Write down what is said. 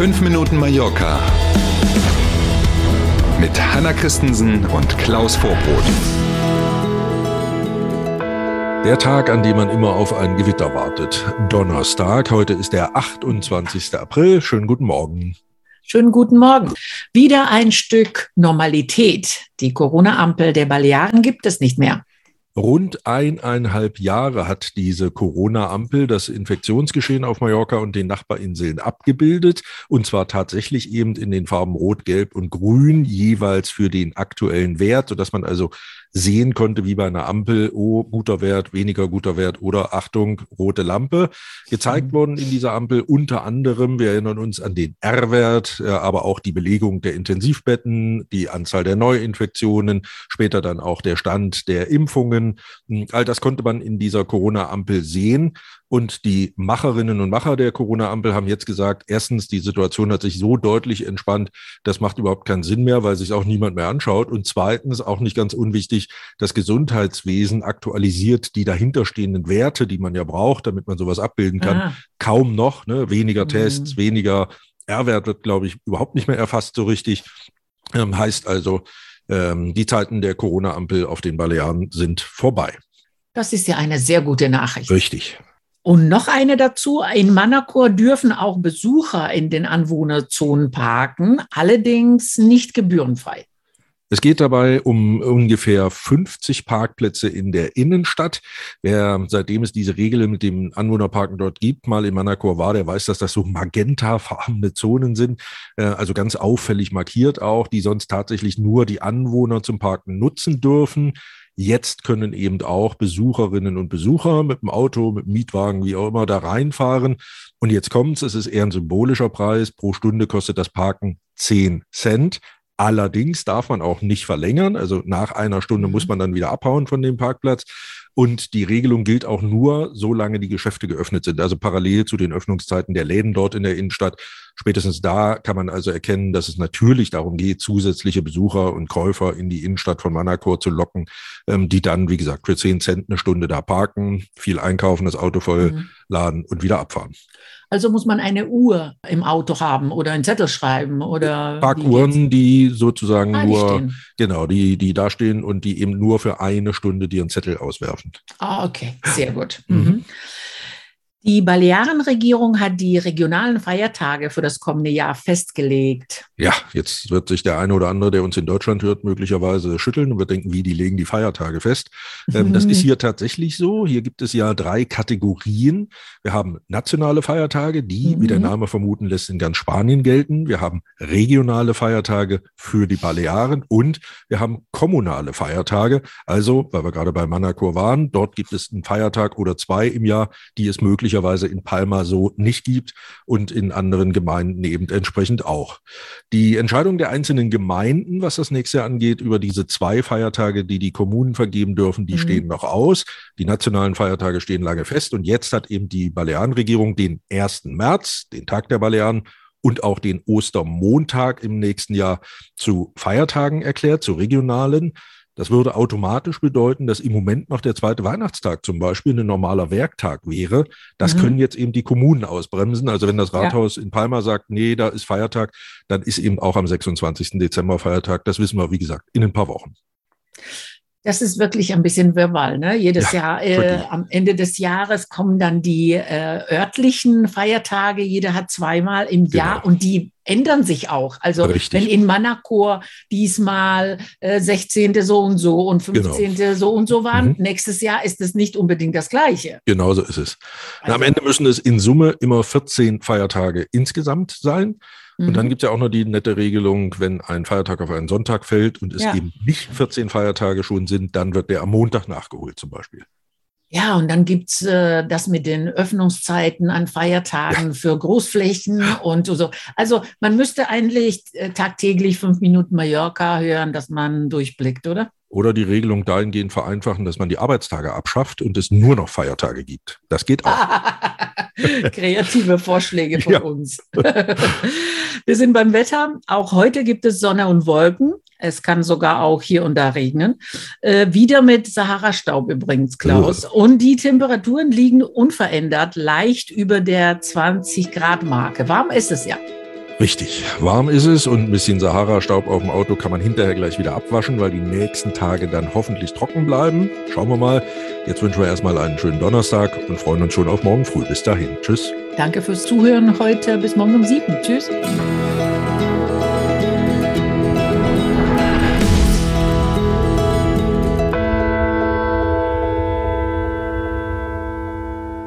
5 Minuten Mallorca mit Hanna Christensen und Klaus Vorbrot. Der Tag, an dem man immer auf ein Gewitter wartet. Donnerstag, heute ist der 28. April. Schönen guten Morgen. Schönen guten Morgen. Wieder ein Stück Normalität. Die Corona-Ampel der Balearen gibt es nicht mehr. Rund eineinhalb Jahre hat diese Corona-Ampel das Infektionsgeschehen auf Mallorca und den Nachbarinseln abgebildet. Und zwar tatsächlich eben in den Farben Rot, Gelb und Grün, jeweils für den aktuellen Wert, sodass man also sehen konnte, wie bei einer Ampel, oh, guter Wert, weniger guter Wert oder Achtung, rote Lampe. Gezeigt mhm. worden in dieser Ampel unter anderem, wir erinnern uns an den R-Wert, aber auch die Belegung der Intensivbetten, die Anzahl der Neuinfektionen, später dann auch der Stand der Impfungen. Hm, all das konnte man in dieser Corona-Ampel sehen. Und die Macherinnen und Macher der Corona-Ampel haben jetzt gesagt, erstens, die Situation hat sich so deutlich entspannt, das macht überhaupt keinen Sinn mehr, weil sich auch niemand mehr anschaut. Und zweitens, auch nicht ganz unwichtig, das Gesundheitswesen aktualisiert die dahinterstehenden Werte, die man ja braucht, damit man sowas abbilden kann, ah. kaum noch. Ne? Weniger mhm. Tests, weniger R-Wert wird, glaube ich, überhaupt nicht mehr erfasst so richtig. Ähm, heißt also, ähm, die Zeiten der Corona-Ampel auf den Balearen sind vorbei. Das ist ja eine sehr gute Nachricht. Richtig. Und noch eine dazu, in Manacor dürfen auch Besucher in den Anwohnerzonen parken, allerdings nicht gebührenfrei. Es geht dabei um ungefähr 50 Parkplätze in der Innenstadt. Wer, seitdem es diese Regel mit dem Anwohnerparken dort gibt, mal in Manacor war, der weiß, dass das so magentafarbene Zonen sind, äh, also ganz auffällig markiert auch, die sonst tatsächlich nur die Anwohner zum Parken nutzen dürfen. Jetzt können eben auch Besucherinnen und Besucher mit dem Auto, mit dem Mietwagen, wie auch immer, da reinfahren. Und jetzt kommt's, es ist eher ein symbolischer Preis. Pro Stunde kostet das Parken 10 Cent. Allerdings darf man auch nicht verlängern. Also nach einer Stunde muss mhm. man dann wieder abhauen von dem Parkplatz. Und die Regelung gilt auch nur, solange die Geschäfte geöffnet sind, also parallel zu den Öffnungszeiten der Läden dort in der Innenstadt. Spätestens da kann man also erkennen, dass es natürlich darum geht, zusätzliche Besucher und Käufer in die Innenstadt von Manacor zu locken, ähm, die dann, wie gesagt, für 10 Cent eine Stunde da parken, viel einkaufen, das Auto voll mhm. laden und wieder abfahren. Also muss man eine Uhr im Auto haben oder einen Zettel schreiben oder. Parkuhren, die sozusagen ah, nur, die genau, die, die da stehen und die eben nur für eine Stunde dir einen Zettel auswerfen. Ah, okay, sehr gut. Mhm. Mhm. Die Balearenregierung hat die regionalen Feiertage für das kommende Jahr festgelegt. Ja, jetzt wird sich der eine oder andere, der uns in Deutschland hört, möglicherweise schütteln und wird denken, wie, die legen die Feiertage fest. Ähm, das ist hier tatsächlich so. Hier gibt es ja drei Kategorien. Wir haben nationale Feiertage, die, mhm. wie der mhm. Name vermuten lässt, in ganz Spanien gelten. Wir haben regionale Feiertage für die Balearen und wir haben kommunale Feiertage. Also, weil wir gerade bei Manacor waren, dort gibt es einen Feiertag oder zwei im Jahr, die es möglich möglicherweise in Palma so nicht gibt und in anderen Gemeinden eben entsprechend auch. Die Entscheidung der einzelnen Gemeinden, was das nächste Jahr angeht, über diese zwei Feiertage, die die Kommunen vergeben dürfen, die mhm. stehen noch aus. Die nationalen Feiertage stehen lange fest und jetzt hat eben die Balearenregierung den 1. März, den Tag der Balearen, und auch den Ostermontag im nächsten Jahr zu Feiertagen erklärt, zu regionalen. Das würde automatisch bedeuten, dass im Moment noch der zweite Weihnachtstag zum Beispiel ein normaler Werktag wäre. Das mhm. können jetzt eben die Kommunen ausbremsen. Also wenn das Rathaus ja. in Palma sagt, nee, da ist Feiertag, dann ist eben auch am 26. Dezember Feiertag. Das wissen wir, wie gesagt, in ein paar Wochen. Das ist wirklich ein bisschen Verbal. Ne? Jedes ja, Jahr, äh, am Ende des Jahres kommen dann die äh, örtlichen Feiertage. Jeder hat zweimal im genau. Jahr und die ändern sich auch. Also Richtig. wenn in Manacor diesmal äh, 16. so und so und 15. Genau. so und so waren, mhm. nächstes Jahr ist es nicht unbedingt das Gleiche. Genau so ist es. Also, am Ende müssen es in Summe immer 14 Feiertage insgesamt sein. Und dann mhm. gibt es ja auch noch die nette Regelung, wenn ein Feiertag auf einen Sonntag fällt und es ja. eben nicht 14 Feiertage schon sind, dann wird der am Montag nachgeholt zum Beispiel. Ja, und dann gibt's äh, das mit den Öffnungszeiten an Feiertagen ja. für Großflächen und so. Also man müsste eigentlich äh, tagtäglich fünf Minuten Mallorca hören, dass man durchblickt, oder? Oder die Regelung dahingehend vereinfachen, dass man die Arbeitstage abschafft und es nur noch Feiertage gibt. Das geht auch. Kreative Vorschläge von ja. uns. Wir sind beim Wetter. Auch heute gibt es Sonne und Wolken. Es kann sogar auch hier und da regnen. Äh, wieder mit Sahara-Staub übrigens, Klaus. Oh. Und die Temperaturen liegen unverändert leicht über der 20 Grad Marke. Warm ist es ja. Richtig, warm ist es und ein bisschen Sahara-Staub auf dem Auto kann man hinterher gleich wieder abwaschen, weil die nächsten Tage dann hoffentlich trocken bleiben. Schauen wir mal. Jetzt wünschen wir erstmal einen schönen Donnerstag und freuen uns schon auf morgen früh. Bis dahin. Tschüss. Danke fürs Zuhören heute. Bis morgen um sieben. Tschüss.